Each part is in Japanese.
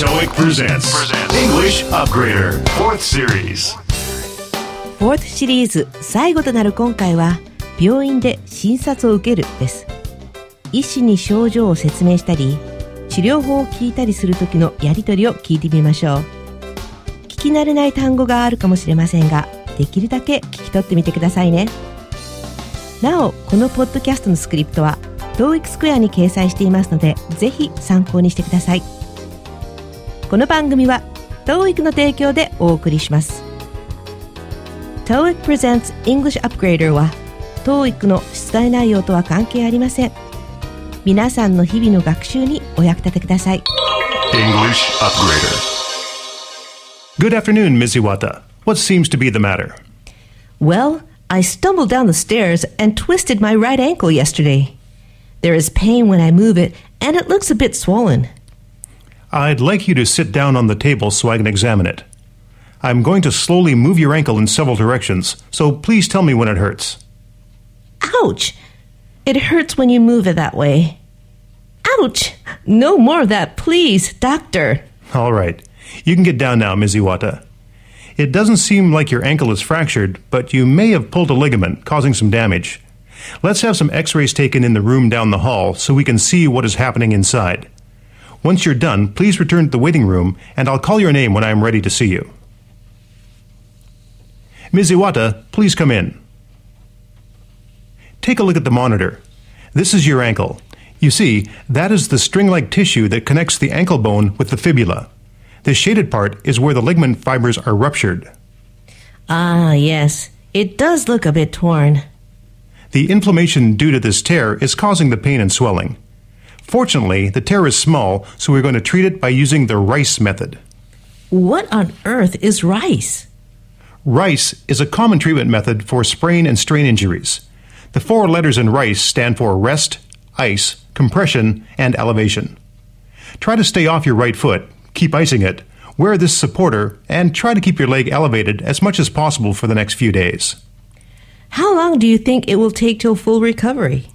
TOEIC presents English Upgrader 4th Series? 4th シリーズ最後となる今回は病院で診察を受けるです。医師に症状を説明したり治療法を聞いたりする時のやり取りを聞いてみましょう。聞き慣れない単語があるかもしれませんができるだけ聞き取ってみてくださいね。なおこのポッドキャストのスクリプトは TOEIC スクエアに掲載していますのでぜひ参考にしてください。この番組は TOEIC の提供でお送りします TOEIC presents English Upgrader は TOEIC の出題内容とは関係ありません皆さんの日々の学習にお役立てください English Upgrader Good afternoon, Ms. Iwata. What seems to be the matter? Well, I stumbled down the stairs and twisted my right ankle yesterday. There is pain when I move it, and it looks a bit swollen. I'd like you to sit down on the table so I can examine it. I'm going to slowly move your ankle in several directions, so please tell me when it hurts. Ouch! It hurts when you move it that way. Ouch! No more of that, please, doctor. All right. You can get down now, Ms. Iwata. It doesn't seem like your ankle is fractured, but you may have pulled a ligament, causing some damage. Let's have some x rays taken in the room down the hall so we can see what is happening inside. Once you're done, please return to the waiting room, and I'll call your name when I am ready to see you. Ms. Iwata, please come in. Take a look at the monitor. This is your ankle. You see, that is the string like tissue that connects the ankle bone with the fibula. The shaded part is where the ligament fibers are ruptured. Ah, yes. It does look a bit torn. The inflammation due to this tear is causing the pain and swelling. Fortunately, the tear is small, so we're going to treat it by using the RICE method. What on earth is rice? RICE is a common treatment method for sprain and strain injuries. The four letters in RICE stand for rest, ice, compression, and elevation. Try to stay off your right foot, keep icing it, wear this supporter, and try to keep your leg elevated as much as possible for the next few days. How long do you think it will take till full recovery?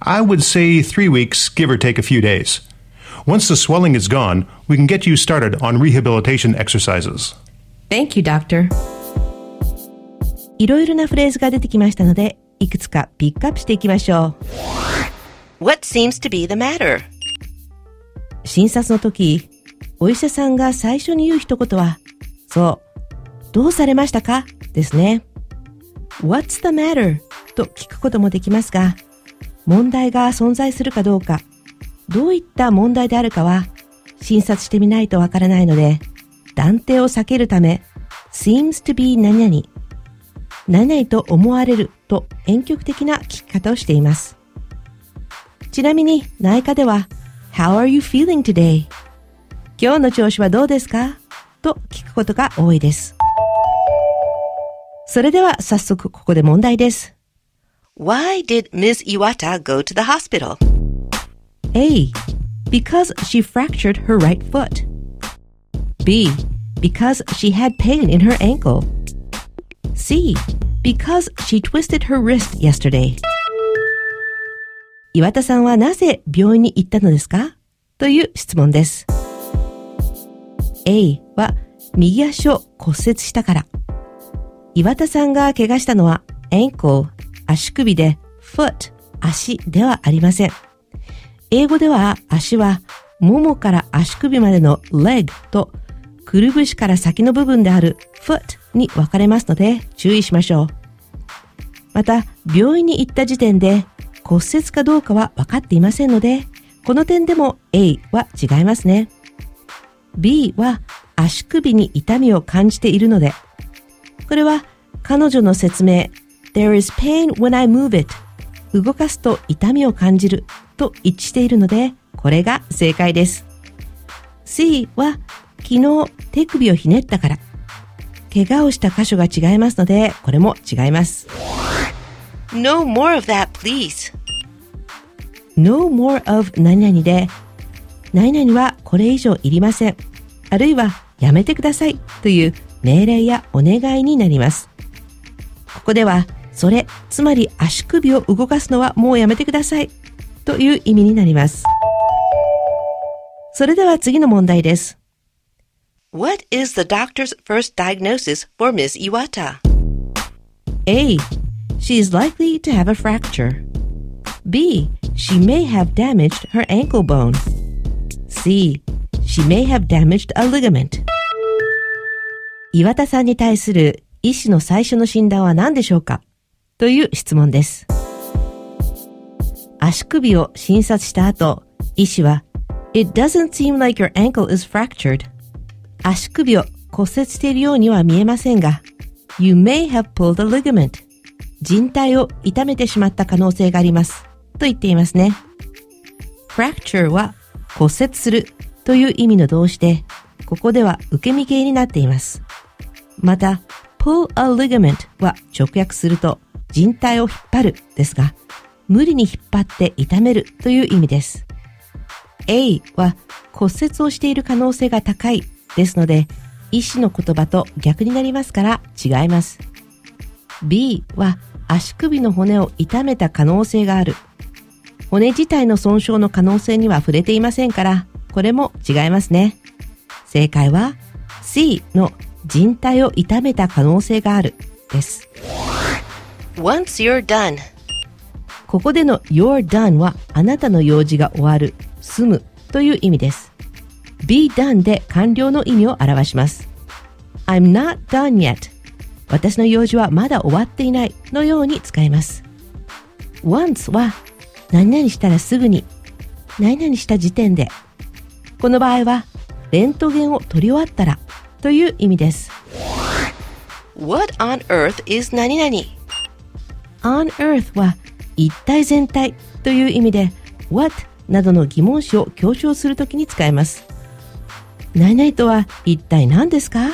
I would say three weeks, give or take a few days. Once the swelling is gone, we can get you started on rehabilitation exercises. Thank you, doctor. いろいろなフレーズが出てきましたので、いくつかピックアップしていきましょう。What seems to be the matter? 診察の時、お医者さんが最初に言う一言は、そう、どうされましたかですね。What's the matter? と聞くこともできますが、 問題が存在するかどうか、どういった問題であるかは、診察してみないとわからないので、断定を避けるため、seems to be 何々、何々と思われると婉曲的な聞き方をしています。ちなみに内科では、How are you feeling today? 今日の調子はどうですか？と聞くことが多いです。それでは早速ここで問題です。Why did Ms. Iwata go to the hospital? A. Because she fractured her right foot. B. Because she had pain in her ankle. C. Because she twisted her wrist yesterday. 岩田さんはなぜ病院に行ったのですかという質問です。A は右足を骨折したから。岩田さんが怪我したのは ankle 足首で foot 足ではありません。英語では足はももから足首までの leg とくるぶしから先の部分である foot に分かれますので注意しましょう。また、病院に行った時点で骨折かどうかは分かっていませんので、この点でも A は違いますね。B は足首に痛みを感じているので、これは彼女の説明 There is pain when I move it 動かすと痛みを感じると一致しているので、これが正解です。C は昨日手首をひねったから。怪我をした箇所が違いますので、これも違います。No more of that, please. No more of 何々で、何々はこれ以上いりません。あるいはやめてくださいという命令やお願いになります。ここでは、それ、つまり足首を動かすのはもうやめてくださいという意味になります。それでは次の問題です。What is the doctor's first diagnosis for Miss Iwata? A. She is likely to have a fracture. B. She may have damaged her ankle bone. C. She may have damaged a ligament. 岩田さんに対する医師の最初の診断は何でしょうかという質問です。足首を診察した後、医師は It doesn't seem like your ankle is fractured. 足首を骨折しているようには見えませんが You may have pulled a ligament. 人体を痛めてしまった可能性があります。と言っていますね。fracture は骨折するという意味の動詞で、ここでは受け身形になっています。また、pull a ligament は直訳すると人体を引っ張るですが、無理に引っ張って痛めるという意味です。A は骨折をしている可能性が高いですので、医師の言葉と逆になりますから違います。B は足首の骨を痛めた可能性がある。骨自体の損傷の可能性には触れていませんから、これも違いますね。正解は C の人体を痛めた可能性があるです。Once you're done ここでの you're done はあなたの用事が終わる、済むという意味です。be done で完了の意味を表します。I'm not done yet 私の用事はまだ終わっていないのように使います。once は何々したらすぐに何々した時点でこの場合はレントゲンを取り終わったらという意味です。What on earth is 何々? On earth は一体全体という意味で what などの疑問詞を強調するときに使えます。何々とは一体何ですか？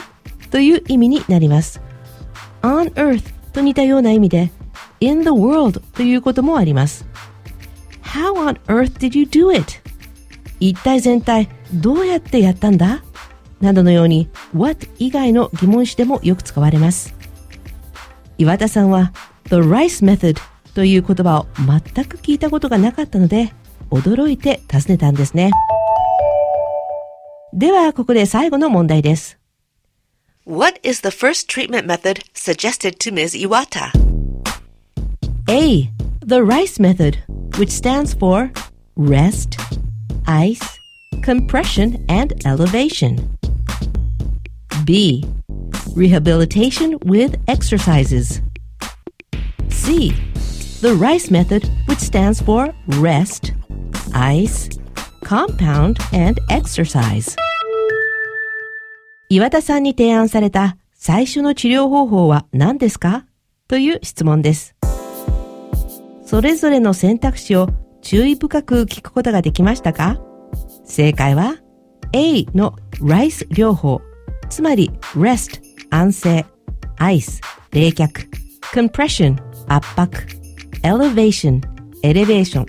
という意味になります。on earth と似たような意味で in the world ということもあります。How on earth did you do it? 一体全体どうやってやったんだ？などのように what 以外の疑問詞でもよく使われます。岩田さんは the rice method という言葉を全く聞いたことがなかったので驚いて尋ねたんですね。では、ここで最後の問題です。What is the first treatment method suggested to Ms. Iwata? A. The rice method, which stands for rest, ice, compression, and elevation. B. Rehabilitation with exercises. C. The rice method, which stands for rest, ice, compound, and exercise. 岩田さんに提案された最初の治療方法は何ですかという質問です。それぞれの選択肢を注意深く聞くことができましたか正解は A の RICE 療法、つまり REST 安静、ICE 冷却、Compression 圧迫、Elevation エレベーション。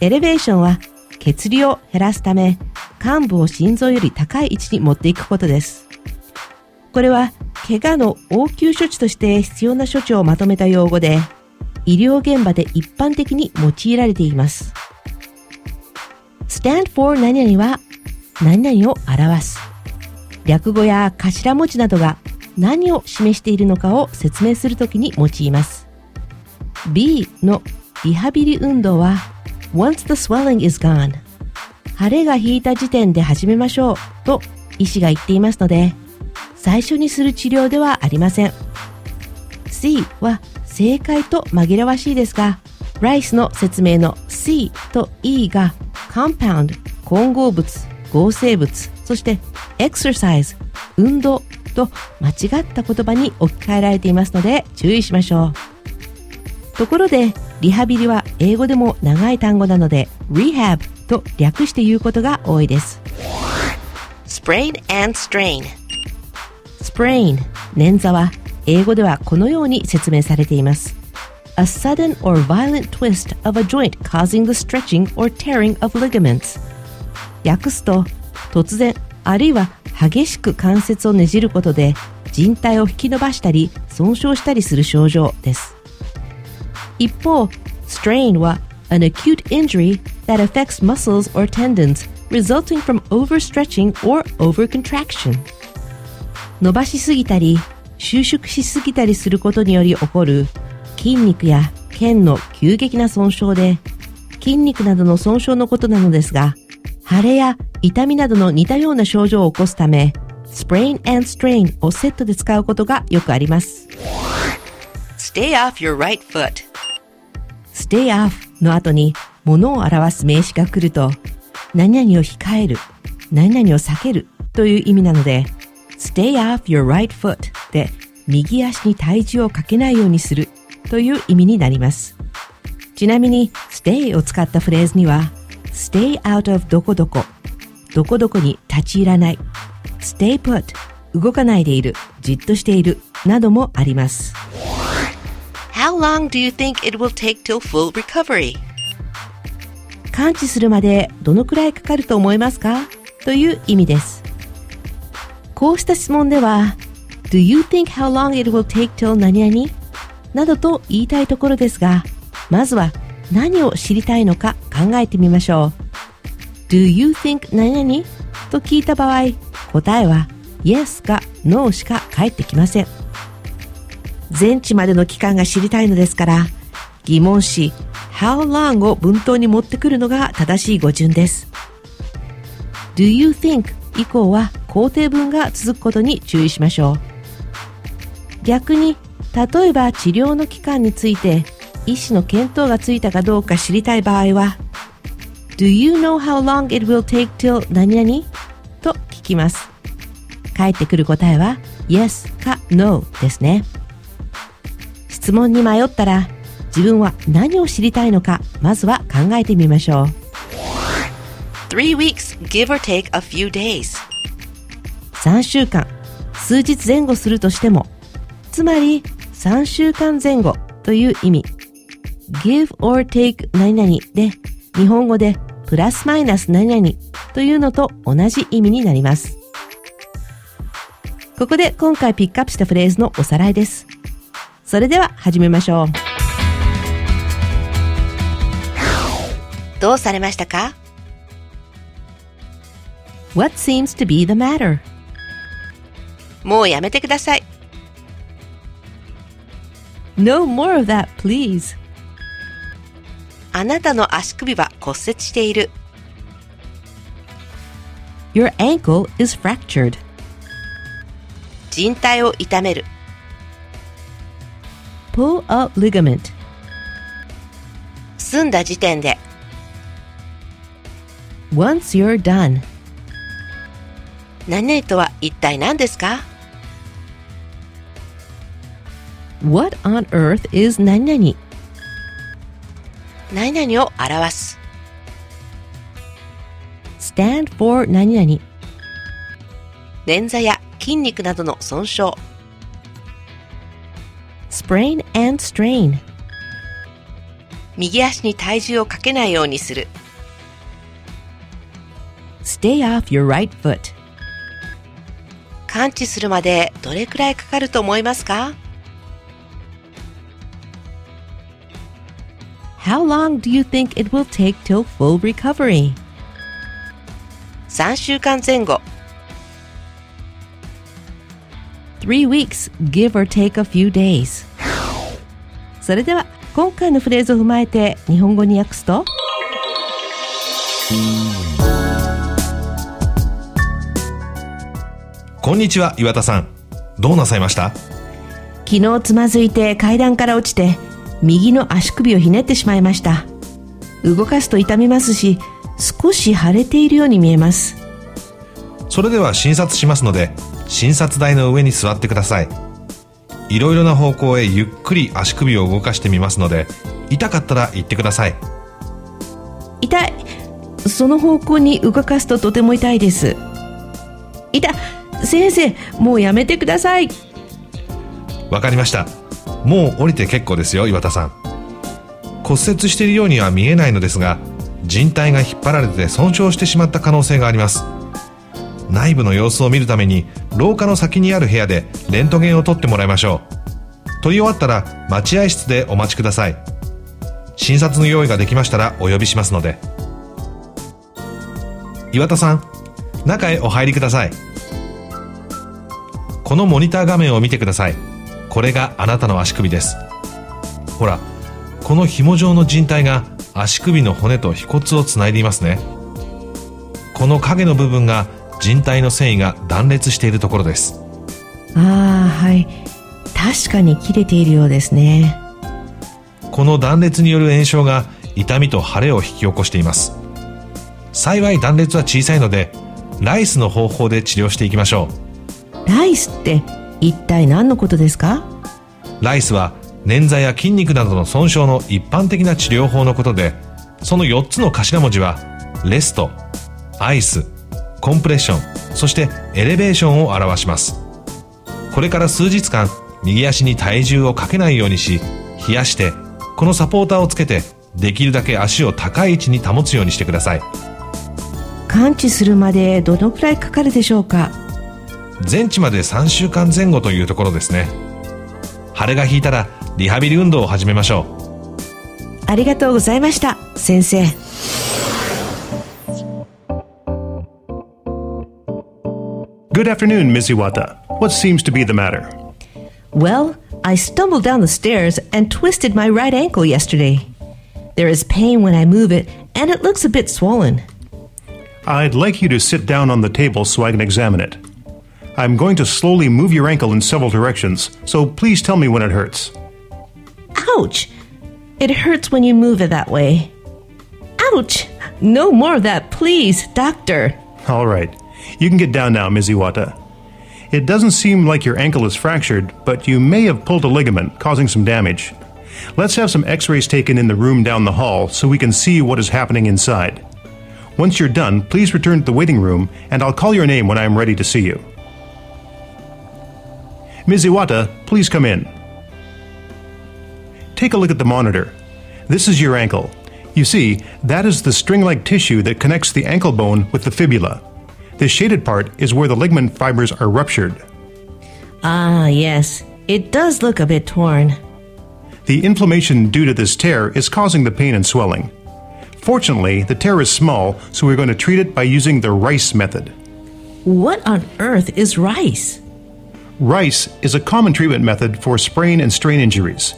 エレベーションは血流を減らすため患部を心臓より高い位置に持っていくことです。これは怪我の応急処置として必要な処置をまとめた用語で医療現場で一般的に用いられています。stand for 何々は何々を表す。略語や頭文字などが何を示しているのかを説明するときに用います。B のリハビリ運動は once the swelling is gone 腫れが引いた時点で始めましょうと医師が言っていますので最初にする治療ではありません。C は正解と紛らわしいですが、ライスの説明の C と E が compound 混合物、合成物、そして exercise 運動と間違った言葉に置き換えられていますので注意しましょう。ところで、リハビリは英語でも長い単語なので rehab と略して言うことが多いです。sprain and strain sprain 捻挫は英語ではこのように説明されています。A sudden or violent twist of a joint causing the stretching or tearing of ligaments 訳すと突然あるいは激しく関節をねじることで人体を引き伸ばしたり損傷したりする症状です一方 strain は an acute injury that affects muscles or tendons resulting from overstretching or overcontraction 伸ばしすぎたり収縮しすぎたりすることにより起こる筋肉や腱の急激な損傷で筋肉などの損傷のことなのですが腫れや痛みなどの似たような症状を起こすため sprain and strain をセットで使うことがよくあります Stay off your right foot. stay off の後に物を表す名詞が来ると何々を控える、何々を避けるという意味なので stay off your right foot で右足に体重をかけないようにするという意味になります。ちなみに stay を使ったフレーズには stay out of どこどこ、どこどこに立ち入らない、stay put 動かないでいる、じっとしているなどもあります。How long do you think it will take till full recovery? 完治するまでどのくらいかかると思いますかという意味です。こうした質問では、Do you think how long it will take till 何々などと言いたいところですが、まずは何を知りたいのか考えてみましょう。Do you think 何々？と聞いた場合、答えは Yes か No しか返ってきません。全治までの期間が知りたいのですから、疑問詞 how long を文頭に持ってくるのが正しい語順です。Do you think 以降は肯定文が続くことに注意しましょう。逆に、例えば治療の期間について医師の見当がついたかどうか知りたい場合は Do you know how long it will take till 何々？と聞きます。返ってくる答えは Yes か No ですね。質問に迷ったら自分は何を知りたいのかまずは考えてみましょう Three weeks, give or take a few days. 3週間数日前後するとしてもつまり3週間前後という意味 give or take 何々で日本語でプラスマイナス何々というのと同じ意味になりますここで今回ピックアップしたフレーズのおさらいですそれでは始めましょうどうされましたか？What seems to be the matter? もうやめてください。No more of that, please. あなたの足首は骨折している。Your ankle is fractured. 人体を痛める。Pull a ligament. 済んだ時点で。Once you're done. 何々とは一体何ですか What on earth is 何々何々を表す。stand for 何々捻挫や筋肉などの損傷。sprain and strain 右足に体重をかけないようにする。stay off your right foot 完治するまでどれくらいかかると思いますか？How long do you think it will take till full recovery? 3週間前後。Three weeks, give or take a few days それでは今回のフレーズを踏まえて日本語に訳すとこんにちは岩田さんどうなさいました昨日つまずいて階段から落ちて右の足首をひねってしまいました。動かすと痛みますし少し腫れているように見えます。それでは診察しますので診察台の上に座ってください。いろいろな方向へゆっくり足首を動かしてみますので痛かったら言ってください。痛い。その方向に動かすととても痛いです。痛先生もうやめてください。わかりましたもう降りて結構ですよ岩田さん。骨折しているようには見えないのですが人体が引っ張られて損傷してしまった可能性があります。内部の様子を見るために廊下の先にある部屋でレントゲンを取ってもらいましょう。取り終わったら待合室でお待ちください。診察の用意ができましたらお呼びしますので。岩田さん中へお入りください。このモニター画面を見てください。これがあなたの足首です。ほらこの紐状の靭帯が足首の骨と腓骨をつないでいますね。この影の部分が靭帯の繊維が断裂しているところです。ああ、はい。確かに切れているようですね。この断裂による炎症が痛みと腫れを引き起こしています。幸い断裂は小さいのでライスの方法で治療していきましょライスって一体何のことですか？うライスは捻挫や筋肉などの損傷の一般的な治療法のことでその4つの頭文字はレストアイスコンプレッションそしてエレベーションを表します。これから数日間右足に体重をかけないようにし冷やしてこのサポーターをつけてできるだけ足を高い位置に保つようにしてください。完治するまでどのくらいかかるでしょうか？全治まで3週間前後というところですね腫れが引いたらリハビリ運動を始めましょうありがとうございました、先生。 Good afternoon, Ms. Iwata. What seems to be the matter? Well, I stumbled down the stairs and twisted my right ankle yesterday. There is pain when I move it, and it looks a bit swollen. I'd like you to sit down on the table so I can examine it. I'm going to slowly move your ankle in several directions, so please tell me when it hurts. Ouch! It hurts when you move it that way. Ouch! No more of that, please, doctor. All right. You can get down now, Ms. Iwata. It doesn't seem like your ankle is fractured, but you may have pulled a ligament, causing some damage. Let's have some x rays taken in the room down the hall so we can see what is happening inside. Once you're done, please return to the waiting room, and I'll call your name when I am ready to see you. Ms. Iwata, please come in. Take a look at the monitor. This is your ankle. You see, that is the string like tissue that connects the ankle bone with the fibula. This shaded part is where the ligament fibers are ruptured. Ah, yes. It does look a bit torn. The inflammation due to this tear is causing the pain and swelling. Fortunately, the tear is small, so we're going to treat it by using the RICE method. What on earth is rice? RICE is a common treatment method for sprain and strain injuries.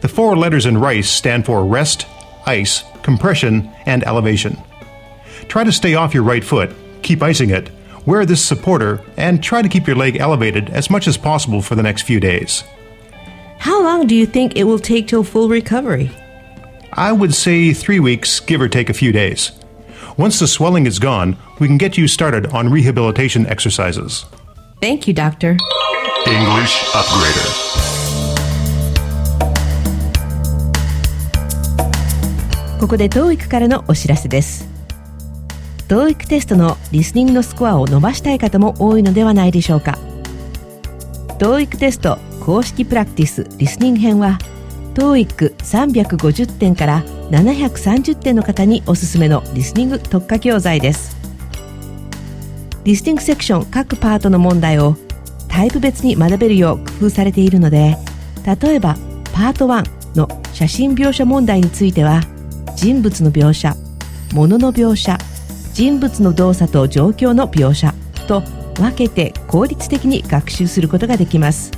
The four letters in RICE stand for rest, ice, compression, and elevation. Try to stay off your right foot, keep icing it, wear this supporter, and try to keep your leg elevated as much as possible for the next few days. How long do you think it will take till full recovery? I would say three weeks, give or take a few days. Once the swelling is gone, we can get you started on rehabilitation exercises. Thank you, doctor. English Upgrader. ここで TOEIC からのお知らせです TOEIC テストのリスニングのスコアを伸ばしたい方も多いのではないでしょうか TOEIC テスト公式プラクティスリスニング編は TOEIC350 点から730点の方におすすめのリスニング特化教材ですリスニングセクション各パートの問題をタイプ別に学べるよう工夫されているので例えばパート1の写真描写問題については人物の描写物の描写人物の動作と状況の描写と分けて効率的に学習することができます。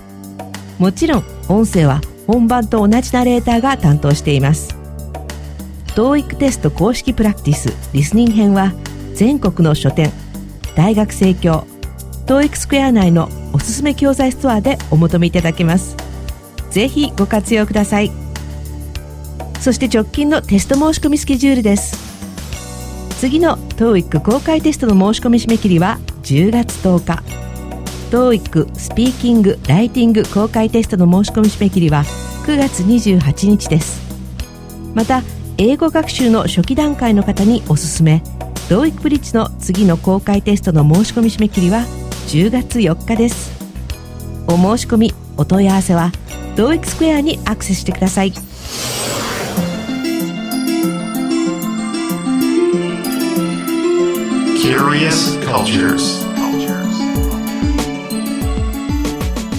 もちろん音声は本番と同じナレーターが担当しています。TOEIC テスト公式プラクティスリスニング編は全国の書店大学生協 TOEIC スクエア内のおすすめ教材ストアでお求めいただけます。ぜひご活用ください。そして直近のテスト申し込みスケジュールです。次の TOEIC 公開テストの申し込み締め切りは10月10日。TOEIC スピーキング・ライティング公開テストの申し込み締め切りは9月28日です。また英語学習の初期段階の方におすすめ。TOEIC ブリッジの次の公開テストの申し込み締め切りは10月4日です。お申し込みお問い合わせはド同クスクエアにアクセスしてください。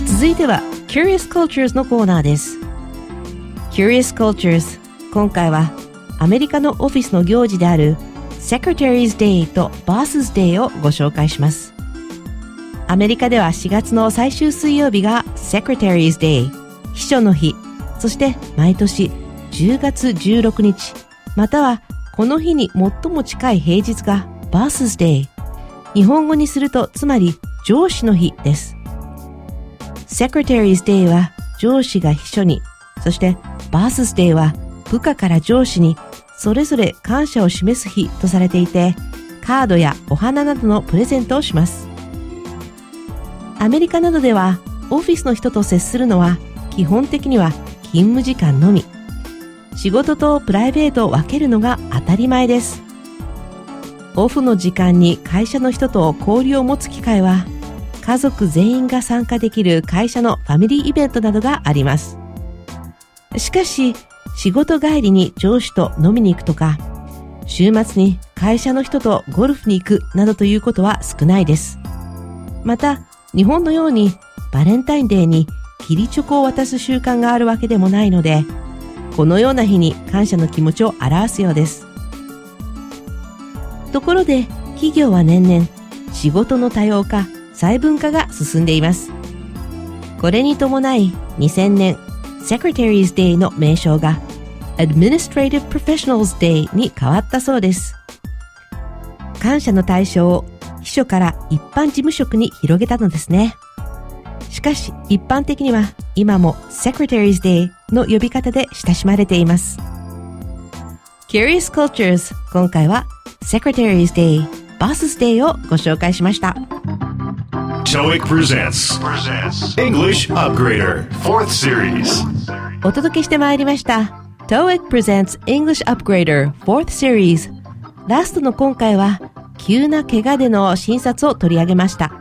続いては Curious Cultures のコーナーです。Curious Cultures 今回はアメリカのオフィスの行事である Secretary's とバースデイをご紹介します。アメリカでは4月の最終水曜日が Secretary's Day、秘書の日、そして毎年10月16日、またはこの日に最も近い平日が Boss's Day。日本語にするとつまり上司の日です。Secretary's Day は上司が秘書に、そして Boss's Day は部下から上司にそれぞれ感謝を示す日とされていて、カードやお花などのプレゼントをします。アメリカなどではオフィスの人と接するのは基本的には勤務時間のみ。仕事とプライベートを分けるのが当たり前です。オフの時間に会社の人と交流を持つ機会は家族全員が参加できる会社のファミリーイベントなどがあります。しかし、仕事帰りに上司と飲みに行くとか、週末に会社の人とゴルフに行くなどということは少ないです。また、日本のようにバレンタインデーにキリチョコを渡す習慣があるわけでもないので、このような日に感謝の気持ちを表すようです。ところで、企業は年々仕事の多様化、細分化が進んでいます。これに伴い、2000年、Secretary's Day の名称が Administrative Professionals Day に変わったそうです。感謝の対象を秘書から一般事務職に広げたのですね。しかし、一般的には今も Secretary's Day の呼び方で親しまれています。Curious Cultures 今回は Secretary's Day、Boss's Day をご紹介しました。TOEIC presents English Upgrader 4th Series. お届けしてまいりました TOEIC presents English Upgrader 4th Series ラストの今回は急な怪我での診察を取り上げました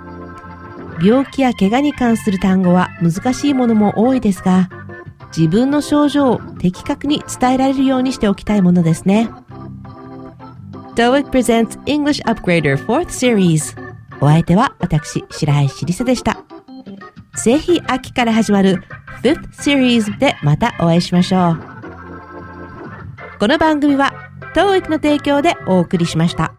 病気や怪我に関する単語は難しいものも多いですが自分の症状を的確に伝えられるようにしておきたいものですね TOEIC presents English Upgrader 4th Series お相手は私白石りさでしたぜひ秋から始まる 5th Series でまたお会いしましょう。この番組は TOEIC の提供でお送りしました。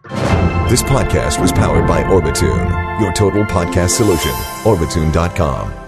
This podcast was powered by Orbitune, your total podcast solution. Orbitune.com.